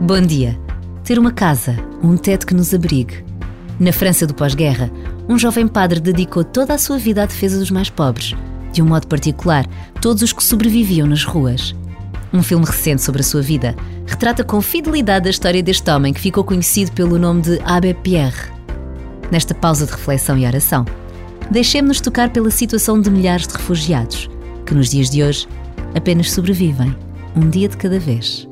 Bom dia. Ter uma casa, um teto que nos abrigue. Na França do pós-guerra, um jovem padre dedicou toda a sua vida à defesa dos mais pobres, de um modo particular, todos os que sobreviviam nas ruas. Um filme recente sobre a sua vida retrata com fidelidade a história deste homem que ficou conhecido pelo nome de Abbé Pierre. Nesta pausa de reflexão e oração, deixemos-nos tocar pela situação de milhares de refugiados que nos dias de hoje apenas sobrevivem um dia de cada vez.